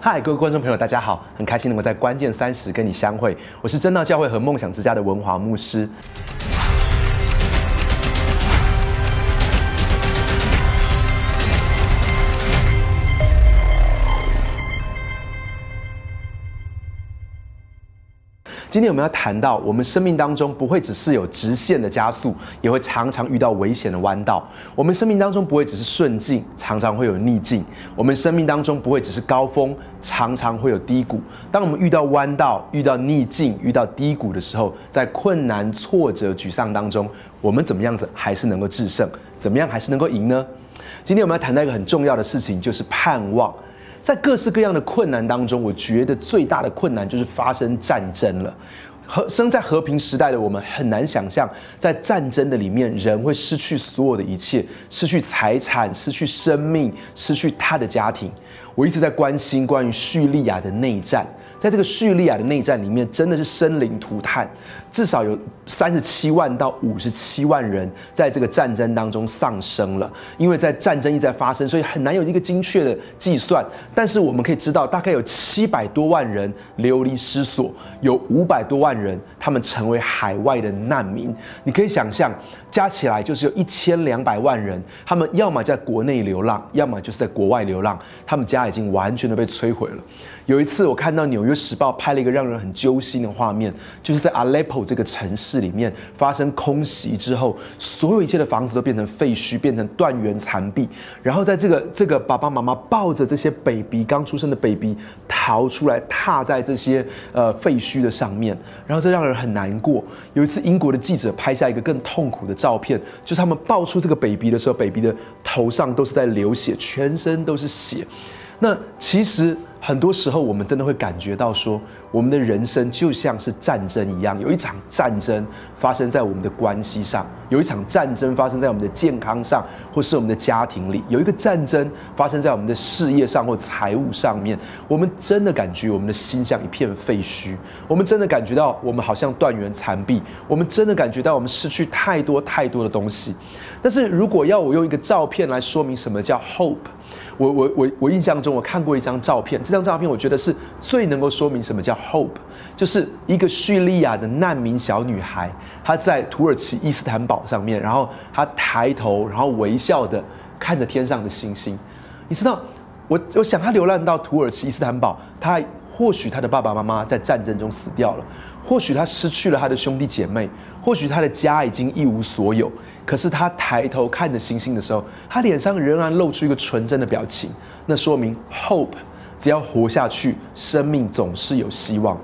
嗨，各位观众朋友，大家好，很开心能够在关键三十跟你相会。我是真道教会和梦想之家的文华牧师。今天我们要谈到，我们生命当中不会只是有直线的加速，也会常常遇到危险的弯道。我们生命当中不会只是顺境，常常会有逆境。我们生命当中不会只是高峰，常常会有低谷。当我们遇到弯道、遇到逆境、遇到低谷的时候，在困难、挫折、沮丧当中，我们怎么样子还是能够制胜？怎么样还是能够赢呢？今天我们要谈到一个很重要的事情，就是盼望。在各式各样的困难当中，我觉得最大的困难就是发生战争了。和生在和平时代的我们很难想象，在战争的里面，人会失去所有的一切，失去财产，失去生命，失去他的家庭。我一直在关心关于叙利亚的内战。在这个叙利亚的内战里面，真的是生灵涂炭，至少有三十七万到五十七万人在这个战争当中丧生了。因为在战争一再发生，所以很难有一个精确的计算。但是我们可以知道，大概有七百多万人流离失所，有五百多万人他们成为海外的难民。你可以想象，加起来就是有一千两百万人，他们要么在国内流浪，要么就是在国外流浪，他们家已经完全的被摧毁了。有一次，我看到《纽约时报》拍了一个让人很揪心的画面，就是在 Aleppo 这个城市里面发生空袭之后，所有一切的房子都变成废墟，变成断垣残壁。然后在这个这个爸爸妈妈抱着这些 baby 刚出生的 baby 逃出来，踏在这些呃废墟的上面，然后这让人很难过。有一次，英国的记者拍下一个更痛苦的照片，就是他们抱出这个 baby 的时候，baby 的头上都是在流血，全身都是血。那其实。很多时候，我们真的会感觉到说，我们的人生就像是战争一样，有一场战争发生在我们的关系上，有一场战争发生在我们的健康上，或是我们的家庭里，有一个战争发生在我们的事业上或财务上面。我们真的感觉我们的心像一片废墟，我们真的感觉到我们好像断垣残壁，我们真的感觉到我们失去太多太多的东西。但是如果要我用一个照片来说明什么叫 hope。我我我我印象中我看过一张照片，这张照片我觉得是最能够说明什么叫 hope，就是一个叙利亚的难民小女孩，她在土耳其伊斯坦堡上面，然后他抬头，然后微笑的看着天上的星星。你知道，我我想他流浪到土耳其伊斯坦堡，他或许他的爸爸妈妈在战争中死掉了，或许他失去了他的兄弟姐妹，或许他的家已经一无所有。可是他抬头看着星星的时候，他脸上仍然露出一个纯真的表情。那说明 hope，只要活下去，生命总是有希望。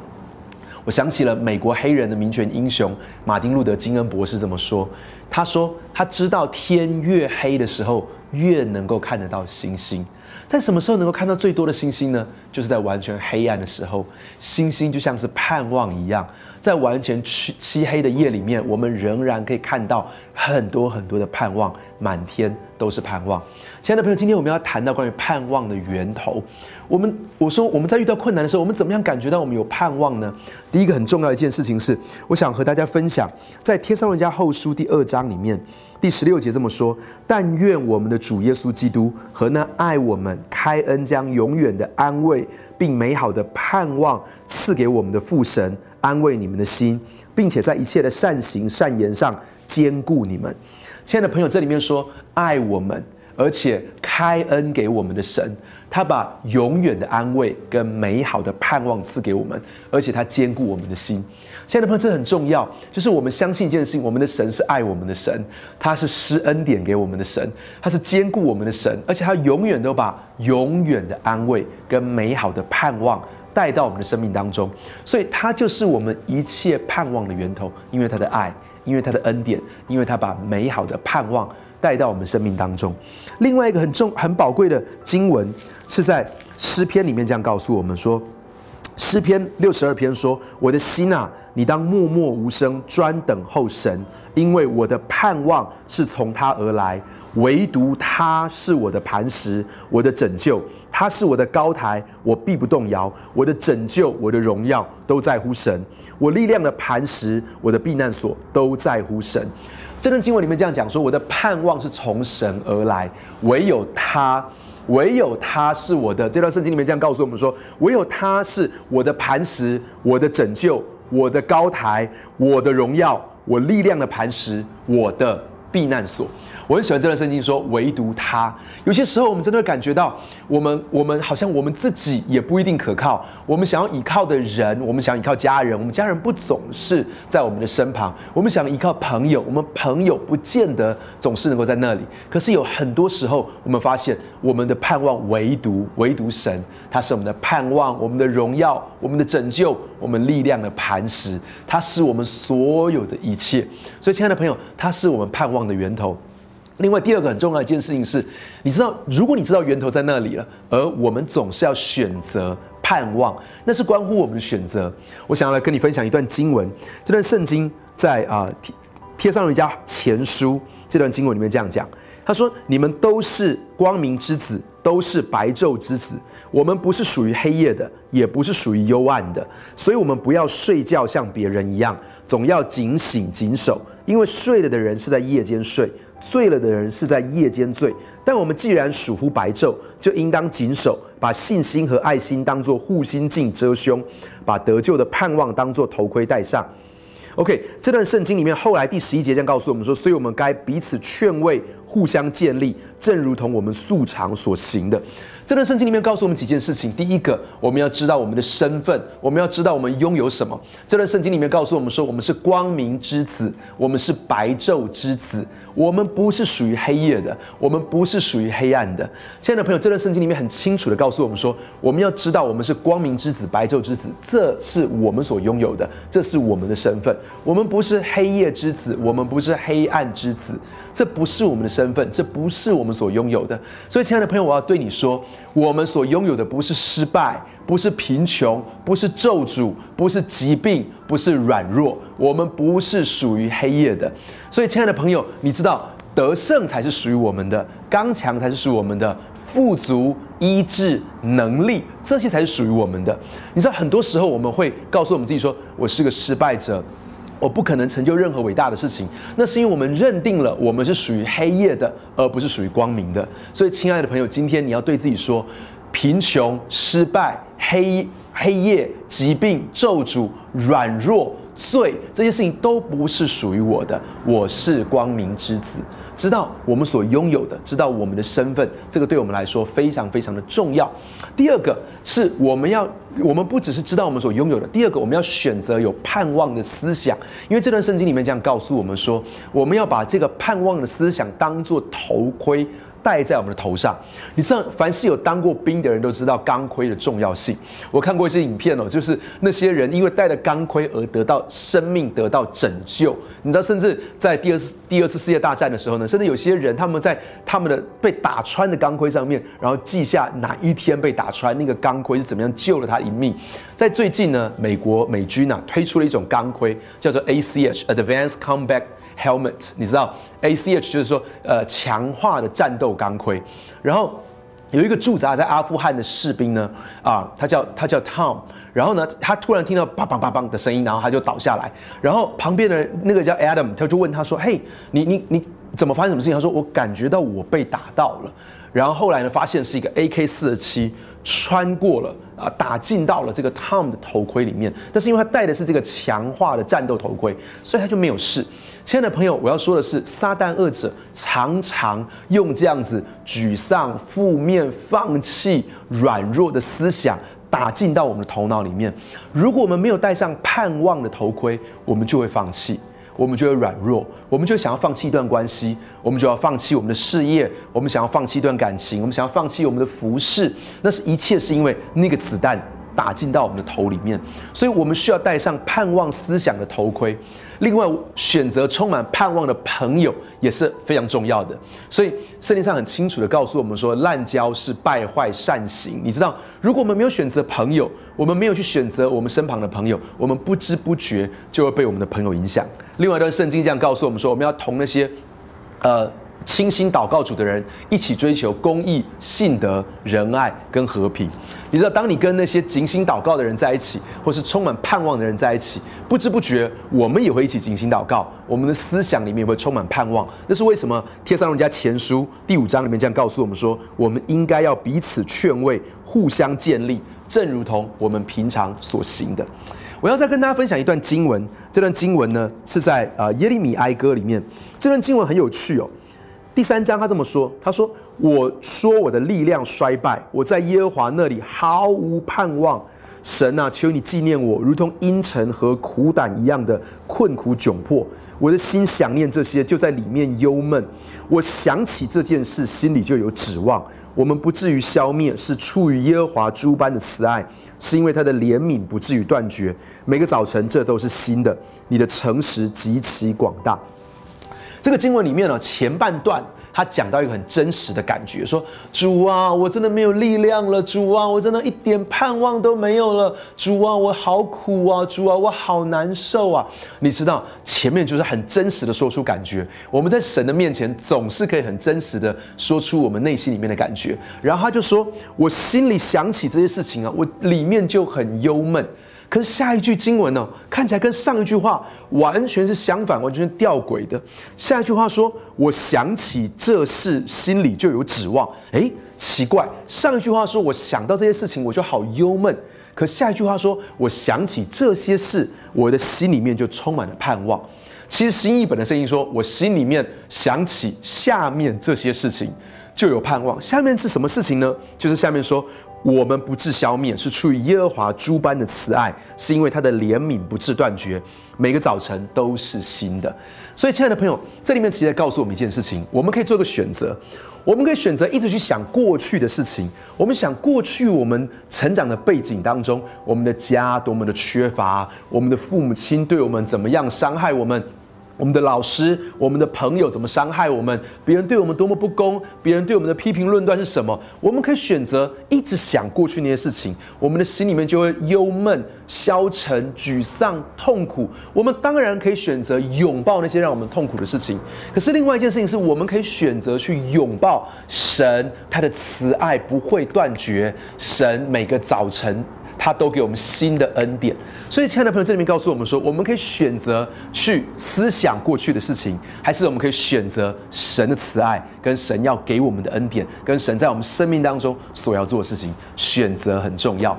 我想起了美国黑人的民权英雄马丁路德金恩博士这么说：他说他知道天越黑的时候，越能够看得到星星。在什么时候能够看到最多的星星呢？就是在完全黑暗的时候，星星就像是盼望一样。在完全漆漆黑的夜里面，我们仍然可以看到很多很多的盼望，满天都是盼望。亲爱的朋友，今天我们要谈到关于盼望的源头。我们我说我们在遇到困难的时候，我们怎么样感觉到我们有盼望呢？第一个很重要的一件事情是，我想和大家分享，在《天上人家后书》第二章里面第十六节这么说：但愿我们的主耶稣基督和那爱我们、开恩将永远的安慰并美好的盼望赐给我们的父神。安慰你们的心，并且在一切的善行善言上兼顾你们，亲爱的朋友，这里面说爱我们，而且开恩给我们的神，他把永远的安慰跟美好的盼望赐给我们，而且他兼顾我们的心。亲爱的朋友，这很重要，就是我们相信一件事情：我们的神是爱我们的神，他是施恩典给我们的神，他是兼顾我们的神，而且他永远都把永远的安慰跟美好的盼望。带到我们的生命当中，所以他就是我们一切盼望的源头，因为他的爱，因为他的恩典，因为他把美好的盼望带到我们生命当中。另外一个很重、很宝贵的经文是在诗篇里面这样告诉我们说：诗篇六十二篇说，我的心呐，你当默默无声，专等候神，因为我的盼望是从他而来。唯独他是我的磐石，我的拯救；他是我的高台，我必不动摇。我的拯救，我的荣耀，都在乎神。我力量的磐石，我的避难所，都在乎神。这段经文里面这样讲说：我的盼望是从神而来，唯有他唯有他是我的。这段圣经里面这样告诉我们说，唯有他是我的磐石，我的拯救，我的高台，我的荣耀，我力量的磐石，我的避难所。我很喜欢这段圣经说，唯独他。有些时候，我们真的会感觉到，我们我们好像我们自己也不一定可靠。我们想要依靠的人，我们想依靠家人，我们家人不总是在我们的身旁。我们想依靠朋友，我们朋友不见得总是能够在那里。可是有很多时候，我们发现我们的盼望唯独唯独神，他是我们的盼望，我们的荣耀，我们的拯救，我们力量的磐石，他是我们所有的一切。所以，亲爱的朋友，他是我们盼望的源头。另外，第二个很重要一件事情是，你知道，如果你知道源头在那里了，而我们总是要选择盼望，那是关乎我们的选择。我想要来跟你分享一段经文，这段圣经在啊贴贴上一家前书这段经文里面这样讲，他说：“你们都是光明之子，都是白昼之子。我们不是属于黑夜的，也不是属于幽暗的，所以我们不要睡觉像别人一样，总要警醒警守，因为睡了的人是在夜间睡。”醉了的人是在夜间醉，但我们既然属乎白昼，就应当谨守，把信心和爱心当作护心镜遮胸，把得救的盼望当作头盔戴上。OK，这段圣经里面后来第十一节将告诉我们说，所以我们该彼此劝慰，互相建立，正如同我们素常所行的。这段圣经里面告诉我们几件事情。第一个，我们要知道我们的身份，我们要知道我们拥有什么。这段圣经里面告诉我们说，我们是光明之子，我们是白昼之子。我们不是属于黑夜的，我们不是属于黑暗的。亲爱的朋友，这段圣经里面很清楚的告诉我们说，我们要知道我们是光明之子、白昼之子，这是我们所拥有的，这是我们的身份。我们不是黑夜之子，我们不是黑暗之子，这不是我们的身份，这不是我们所拥有的。所以，亲爱的朋友，我要对你说，我们所拥有的不是失败。不是贫穷，不是咒诅，不是疾病，不是软弱，我们不是属于黑夜的。所以，亲爱的朋友，你知道得胜才是属于我们的，刚强才是属于我们的，富足、医治、能力，这些才是属于我们的。你知道，很多时候我们会告诉我们自己说：“我是个失败者，我不可能成就任何伟大的事情。”那是因为我们认定了我们是属于黑夜的，而不是属于光明的。所以，亲爱的朋友，今天你要对自己说。贫穷、失败、黑黑夜、疾病、咒诅、软弱、罪，这些事情都不是属于我的。我是光明之子，知道我们所拥有的，知道我们的身份，这个对我们来说非常非常的重要。第二个是我们要，我们不只是知道我们所拥有的，第二个我们要选择有盼望的思想，因为这段圣经里面这样告诉我们说，我们要把这个盼望的思想当做头盔。戴在我们的头上，你知道，凡是有当过兵的人都知道钢盔的重要性。我看过一些影片哦，就是那些人因为戴了钢盔而得到生命，得到拯救。你知道，甚至在第二次第二次世界大战的时候呢，甚至有些人他们在他们的被打穿的钢盔上面，然后记下哪一天被打穿，那个钢盔是怎么样救了他一命。在最近呢，美国美军啊推出了一种钢盔，叫做 ACH（Advanced Combat）。Helmet，你知道 ACH 就是说，呃，强化的战斗钢盔。然后有一个驻扎在阿富汗的士兵呢，啊，他叫他叫 Tom。然后呢，他突然听到叭叭叭叭的声音，然后他就倒下来。然后旁边的那个叫 Adam，他就问他说：“嘿，你你你怎么发生什么事情？”他说：“我感觉到我被打到了。”然后后来呢，发现是一个 AK 四十七穿过了啊，打进到了这个 Tom 的头盔里面。但是因为他戴的是这个强化的战斗头盔，所以他就没有事。亲爱的朋友，我要说的是，撒旦恶者常常用这样子沮丧、负面、放弃、软弱的思想打进到我们的头脑里面。如果我们没有戴上盼望的头盔，我们就会放弃，我们就会软弱，我们就想要放弃一段关系，我们就要放弃我们的事业，我们想要放弃一段感情，我们想要放弃我们的服饰。那是一切是因为那个子弹打进到我们的头里面，所以我们需要戴上盼望思想的头盔。另外，选择充满盼望的朋友也是非常重要的。所以，圣经上很清楚的告诉我们说，滥交是败坏善行。你知道，如果我们没有选择朋友，我们没有去选择我们身旁的朋友，我们不知不觉就会被我们的朋友影响。另外一段圣经这样告诉我们说，我们要同那些，呃。倾心祷告主的人一起追求公义、信德、仁爱跟和平。你知道，当你跟那些警心祷告的人在一起，或是充满盼望的人在一起，不知不觉我们也会一起警心祷告，我们的思想里面也会充满盼望。那是为什么？贴上人家前书第五章里面这样告诉我们说，我们应该要彼此劝慰，互相建立，正如同我们平常所行的。我要再跟大家分享一段经文，这段经文呢是在呃耶利米哀歌里面，这段经文很有趣哦。第三章，他这么说：“他说，我说我的力量衰败，我在耶和华那里毫无盼望。神啊，求你纪念我，如同阴沉和苦胆一样的困苦窘迫。我的心想念这些，就在里面忧闷。我想起这件事，心里就有指望。我们不至于消灭，是出于耶和华诸般的慈爱，是因为他的怜悯不至于断绝。每个早晨，这都是新的。你的诚实极其广大。”这个经文里面呢，前半段他讲到一个很真实的感觉，说：“主啊，我真的没有力量了，主啊，我真的一点盼望都没有了，主啊，我好苦啊，主啊，我好难受啊。”你知道，前面就是很真实的说出感觉。我们在神的面前总是可以很真实的说出我们内心里面的感觉。然后他就说：“我心里想起这些事情啊，我里面就很忧闷。”可是下一句经文呢，看起来跟上一句话完全是相反，完全是吊诡的。下一句话说：“我想起这事，心里就有指望。”哎，奇怪，上一句话说我想到这些事情，我就好忧闷。可下一句话说：“我想起这些事，我的心里面就充满了盼望。”其实新译本的声音说：“我心里面想起下面这些事情，就有盼望。”下面是什么事情呢？就是下面说。我们不致消灭，是出于耶和华诸般的慈爱，是因为他的怜悯不致断绝，每个早晨都是新的。所以，亲爱的朋友，这里面其实告诉我们一件事情：我们可以做个选择，我们可以选择一直去想过去的事情，我们想过去我们成长的背景当中，我们的家多么的缺乏，我们的父母亲对我们怎么样伤害我们。我们的老师、我们的朋友怎么伤害我们？别人对我们多么不公？别人对我们的批评论断是什么？我们可以选择一直想过去那些事情，我们的心里面就会忧闷、消沉、沮丧、痛苦。我们当然可以选择拥抱那些让我们痛苦的事情。可是另外一件事情是，我们可以选择去拥抱神，他的慈爱不会断绝。神每个早晨。他都给我们新的恩典，所以亲爱的朋友，这里面告诉我们说，我们可以选择去思想过去的事情，还是我们可以选择神的慈爱跟神要给我们的恩典，跟神在我们生命当中所要做的事情，选择很重要。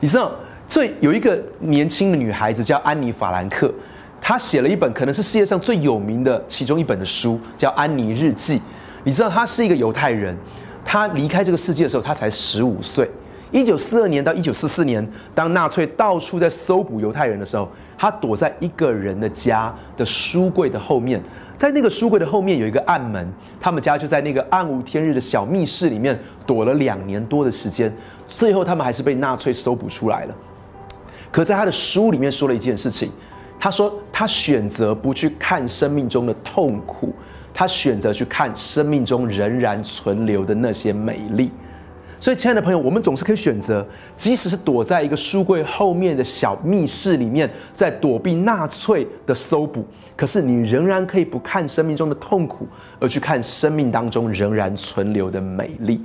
你知道，最有一个年轻的女孩子叫安妮·法兰克，她写了一本可能是世界上最有名的其中一本的书，叫《安妮日记》。你知道，她是一个犹太人，她离开这个世界的时候，她才十五岁。一九四二年到一九四四年，当纳粹到处在搜捕犹太人的时候，他躲在一个人的家的书柜的后面，在那个书柜的后面有一个暗门，他们家就在那个暗无天日的小密室里面躲了两年多的时间，最后他们还是被纳粹搜捕出来了。可在他的书里面说了一件事情，他说他选择不去看生命中的痛苦，他选择去看生命中仍然存留的那些美丽。所以，亲爱的朋友，我们总是可以选择，即使是躲在一个书柜后面的小密室里面，在躲避纳粹的搜捕，可是你仍然可以不看生命中的痛苦，而去看生命当中仍然存留的美丽。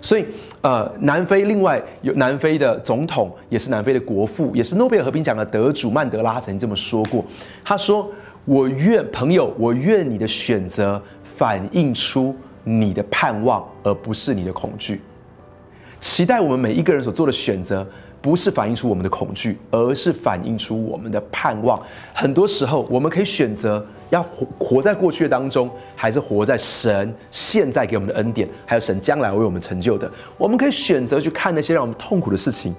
所以，呃，南非另外有南非的总统，也是南非的国父，也是诺贝尔和平奖的得主曼德拉曾经这么说过：“他说，我愿朋友，我愿你的选择反映出你的盼望，而不是你的恐惧。”期待我们每一个人所做的选择，不是反映出我们的恐惧，而是反映出我们的盼望。很多时候，我们可以选择要活活在过去的当中，还是活在神现在给我们的恩典，还有神将来为我们成就的。我们可以选择去看那些让我们痛苦的事情。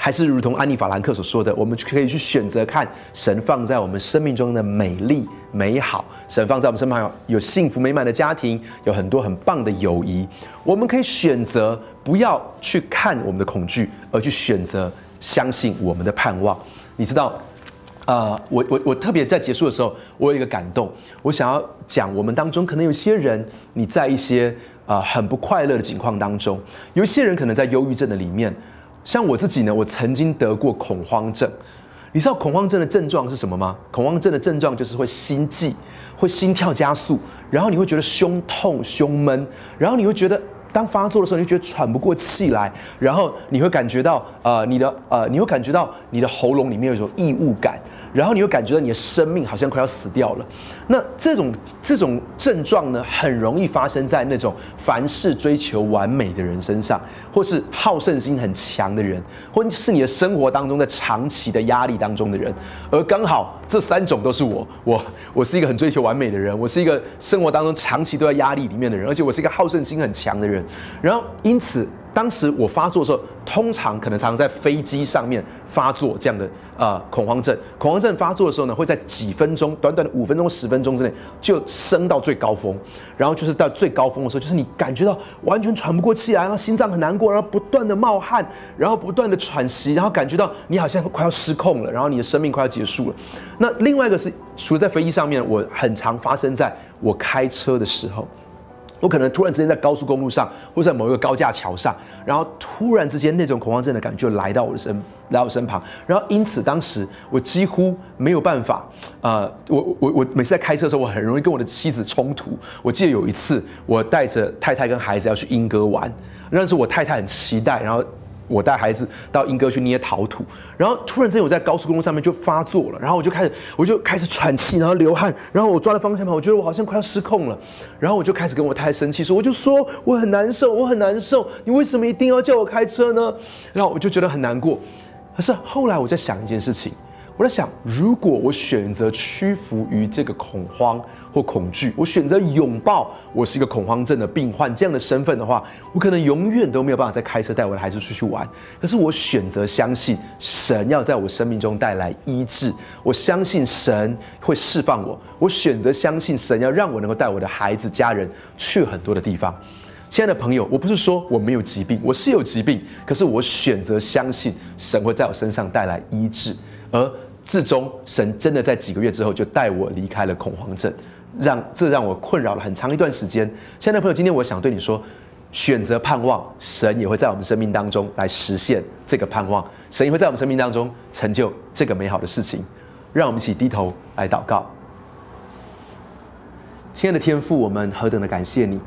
还是如同安妮·法兰克所说的，我们可以去选择看神放在我们生命中的美丽美好，神放在我们身旁有幸福美满的家庭，有很多很棒的友谊。我们可以选择不要去看我们的恐惧，而去选择相信我们的盼望。你知道，呃，我我我特别在结束的时候，我有一个感动，我想要讲我们当中可能有些人你在一些啊很不快乐的境况当中，有一些人可能在忧郁症的里面。像我自己呢，我曾经得过恐慌症，你知道恐慌症的症状是什么吗？恐慌症的症状就是会心悸，会心跳加速，然后你会觉得胸痛、胸闷，然后你会觉得当发作的时候，你就觉得喘不过气来，然后你会感觉到呃你的呃你会感觉到你的喉咙里面有一种异物感。然后你会感觉到你的生命好像快要死掉了，那这种这种症状呢，很容易发生在那种凡事追求完美的人身上，或是好胜心很强的人，或是你的生活当中在长期的压力当中的人。而刚好这三种都是我，我我是一个很追求完美的人，我是一个生活当中长期都在压力里面的人，而且我是一个好胜心很强的人。然后因此。当时我发作的时候，通常可能常常在飞机上面发作这样的呃恐慌症。恐慌症发作的时候呢，会在几分钟、短短的五分钟、十分钟之内就升到最高峰。然后就是到最高峰的时候，就是你感觉到完全喘不过气来，然后心脏很难过，然后不断的冒汗，然后不断的喘息，然后感觉到你好像快要失控了，然后你的生命快要结束了。那另外一个是，除了在飞机上面，我很常发生在我开车的时候。我可能突然之间在高速公路上，或者在某一个高架桥上，然后突然之间那种恐慌症的感觉就来到我的身，来到我身旁，然后因此当时我几乎没有办法，呃，我我我每次在开车的时候，我很容易跟我的妻子冲突。我记得有一次，我带着太太跟孩子要去英歌玩，那是我太太很期待，然后。我带孩子到英哥去捏陶土，然后突然之间我在高速公路上面就发作了，然后我就开始我就开始喘气，然后流汗，然后我抓了方向盘，我觉得我好像快要失控了，然后我就开始跟我太太生气，说我就说我很难受，我很难受，你为什么一定要叫我开车呢？然后我就觉得很难过，可是后来我在想一件事情。我在想，如果我选择屈服于这个恐慌或恐惧，我选择拥抱我是一个恐慌症的病患这样的身份的话，我可能永远都没有办法再开车带我的孩子出去玩。可是我选择相信神要在我生命中带来医治，我相信神会释放我，我选择相信神要让我能够带我的孩子、家人去很多的地方。亲爱的朋友，我不是说我没有疾病，我是有疾病，可是我选择相信神会在我身上带来医治，而。至终，神真的在几个月之后就带我离开了恐慌症，让这让我困扰了很长一段时间。亲爱的朋友，今天我想对你说，选择盼望，神也会在我们生命当中来实现这个盼望，神也会在我们生命当中成就这个美好的事情。让我们一起低头来祷告。亲爱的天父，我们何等的感谢你，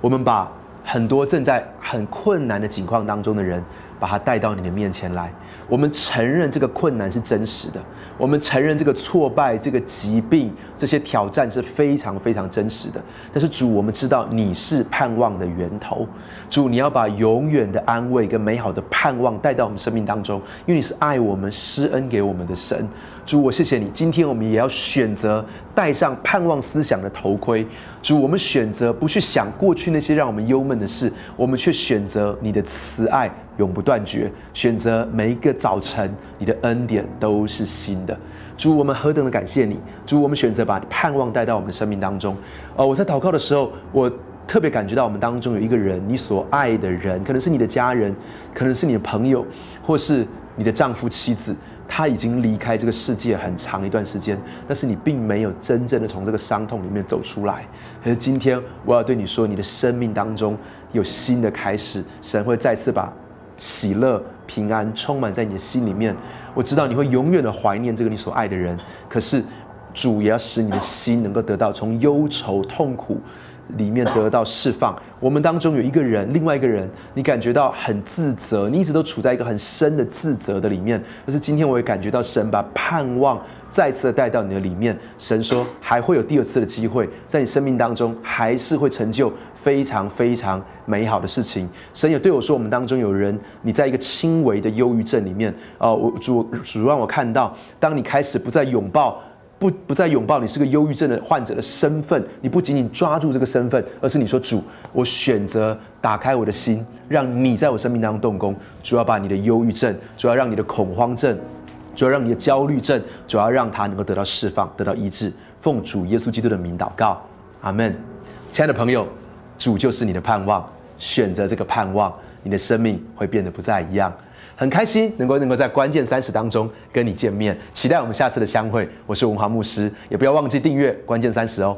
我们把很多正在很困难的境况当中的人，把它带到你的面前来。我们承认这个困难是真实的，我们承认这个挫败、这个疾病、这些挑战是非常非常真实的。但是主，我们知道你是盼望的源头，主，你要把永远的安慰跟美好的盼望带到我们生命当中，因为你是爱我们、施恩给我们的神。主，我谢谢你。今天我们也要选择戴上盼望思想的头盔。主，我们选择不去想过去那些让我们忧闷的事，我们却选择你的慈爱永不断绝。选择每一个早晨，你的恩典都是新的。主，我们何等的感谢你。主，我们选择把盼望带到我们的生命当中。呃，我在祷告的时候，我特别感觉到我们当中有一个人，你所爱的人，可能是你的家人，可能是你的朋友，或是你的丈夫、妻子。他已经离开这个世界很长一段时间，但是你并没有真正的从这个伤痛里面走出来。可是今天我要对你说，你的生命当中有新的开始，神会再次把喜乐、平安充满在你的心里面。我知道你会永远的怀念这个你所爱的人，可是主也要使你的心能够得到从忧愁、痛苦。里面得到释放。我们当中有一个人，另外一个人，你感觉到很自责，你一直都处在一个很深的自责的里面。可是今天我也感觉到神把盼望再次带到你的里面。神说还会有第二次的机会，在你生命当中还是会成就非常非常美好的事情。神也对我说，我们当中有人，你在一个轻微的忧郁症里面，哦，我主主让我看到，当你开始不再拥抱。不不再拥抱你是个忧郁症的患者的身份，你不仅仅抓住这个身份，而是你说主，我选择打开我的心，让你在我生命当中动工。主要把你的忧郁症，主要让你的恐慌症，主要让你的焦虑症，主要让它能够得到释放，得到医治。奉主耶稣基督的名祷告，阿门。亲爱的朋友，主就是你的盼望，选择这个盼望，你的生命会变得不再一样。很开心能够能够在关键三十当中跟你见面，期待我们下次的相会。我是文华牧师，也不要忘记订阅关键三十哦。